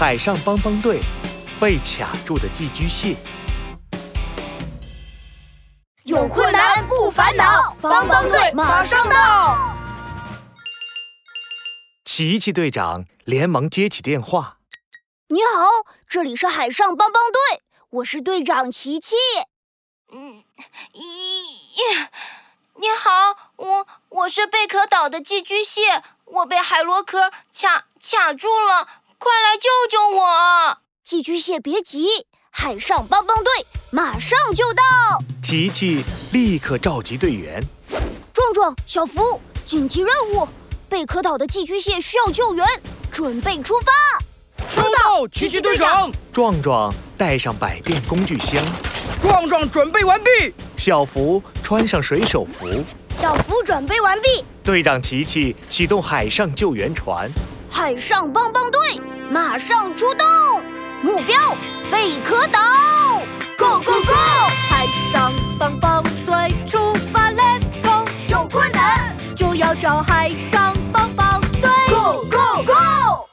海上帮帮队被卡住的寄居蟹。有困难不烦恼，帮帮队马上到。琪琪队长连忙接起电话：“你好，这里是海上帮帮队，我是队长琪琪。”“嗯，咦，你好，我我是贝壳岛的寄居蟹，我被海螺壳卡卡住了。”快来救救我！寄居蟹别急，海上帮帮队马上就到。琪琪立刻召集队员。壮壮、小福，紧急任务：贝壳岛的寄居蟹需要救援，准备出发。收到，琪琪队长。壮壮带上百变工具箱。壮壮准备完毕。小福穿上水手服。小福准备完毕。队长琪琪启动海上救援船。海上帮帮队马上出动，目标贝壳岛，Go Go Go！海上帮帮队出发，Let's go！有困难就要找海上帮帮队，Go Go Go！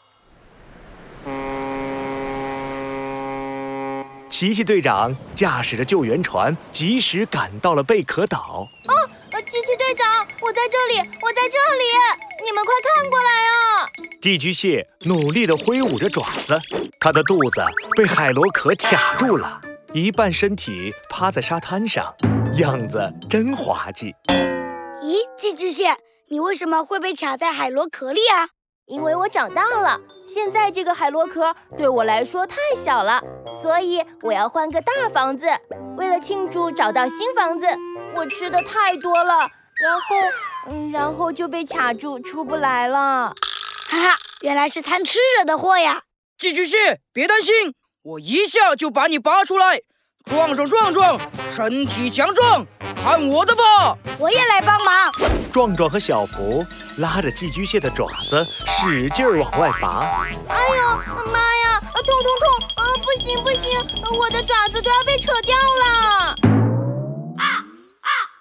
奇奇队长驾驶着救援船，及时赶到了贝壳岛。哦，奇奇队长，我在这里，我在这里。你们快看过来啊！寄居蟹努力地挥舞着爪子，它的肚子被海螺壳卡住了，一半身体趴在沙滩上，样子真滑稽。咦，寄居蟹，你为什么会被卡在海螺壳里啊？因为我长大了，现在这个海螺壳对我来说太小了，所以我要换个大房子。为了庆祝找到新房子，我吃的太多了。然后，嗯，然后就被卡住，出不来了。哈哈，原来是贪吃惹的祸呀！寄居蟹，别担心，我一下就把你拔出来。壮壮，壮壮，身体强壮，看我的吧！我也来帮忙。壮壮和小福拉着寄居蟹的爪子，使劲往外拔。哎呦，妈呀！痛痛痛！呃，不行不行，我的爪子都要被扯掉了。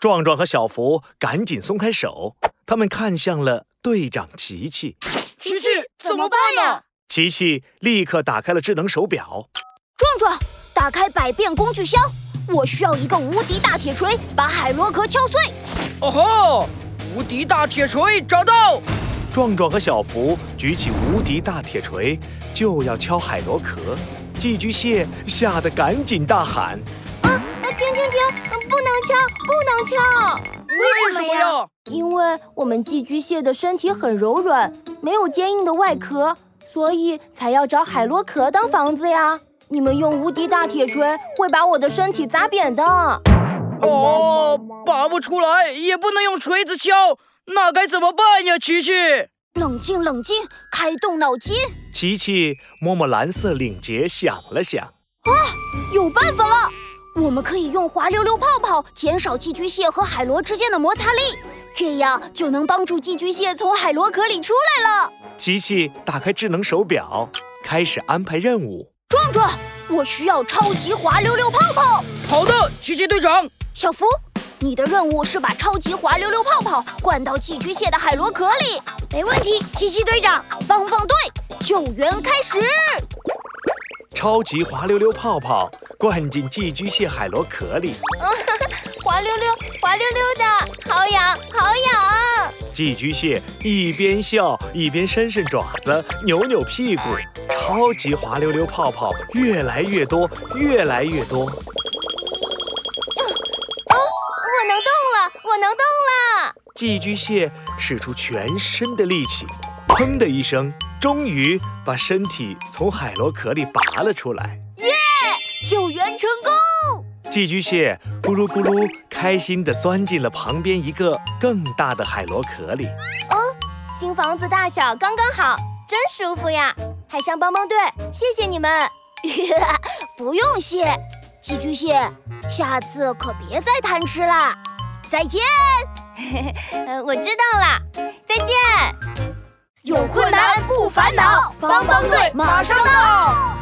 壮壮和小福赶紧松开手，他们看向了队长琪琪。琪琪，怎么办呢？琪琪立刻打开了智能手表。壮壮，打开百变工具箱，我需要一个无敌大铁锤，把海螺壳敲碎。哦吼，无敌大铁锤找到！壮壮和小福举起无敌大铁锤，就要敲海螺壳。寄居蟹吓得赶紧大喊。停停停！不能敲，不能敲！为什么呀？因为我们寄居蟹的身体很柔软，没有坚硬的外壳，所以才要找海螺壳当房子呀。你们用无敌大铁锤会把我的身体砸扁的。哦，拔不出来，也不能用锤子敲，那该怎么办呀？琪琪，冷静冷静，开动脑筋。琪琪摸摸蓝色领结，想了想，啊，有办法了！我们可以用滑溜溜泡泡减少寄居蟹和海螺之间的摩擦力，这样就能帮助寄居蟹从海螺壳里出来了。琪琪打开智能手表，开始安排任务。壮壮，我需要超级滑溜溜泡泡。好的，琪琪队长。小福，你的任务是把超级滑溜溜泡泡灌到寄居蟹的海螺壳里。没问题，琪琪队长。棒棒队，救援开始。超级滑溜溜泡泡灌进寄居蟹海螺壳里，滑溜溜，滑溜溜的，好痒，好痒！寄居蟹一边笑一边伸伸爪子，扭扭屁股。超级滑溜溜泡泡越来越多，越来越多。哦，我能动了，我能动了！寄居蟹使出全身的力气，砰的一声。终于把身体从海螺壳里拔了出来，耶！救援成功！寄居蟹咕噜咕噜开心地钻进了旁边一个更大的海螺壳里。哦，新房子大小刚刚好，真舒服呀！海上帮帮队，谢谢你们。不用谢，寄居蟹，下次可别再贪吃啦！再见。嗯，我知道了，再见。有困难不烦恼，帮帮队马上到。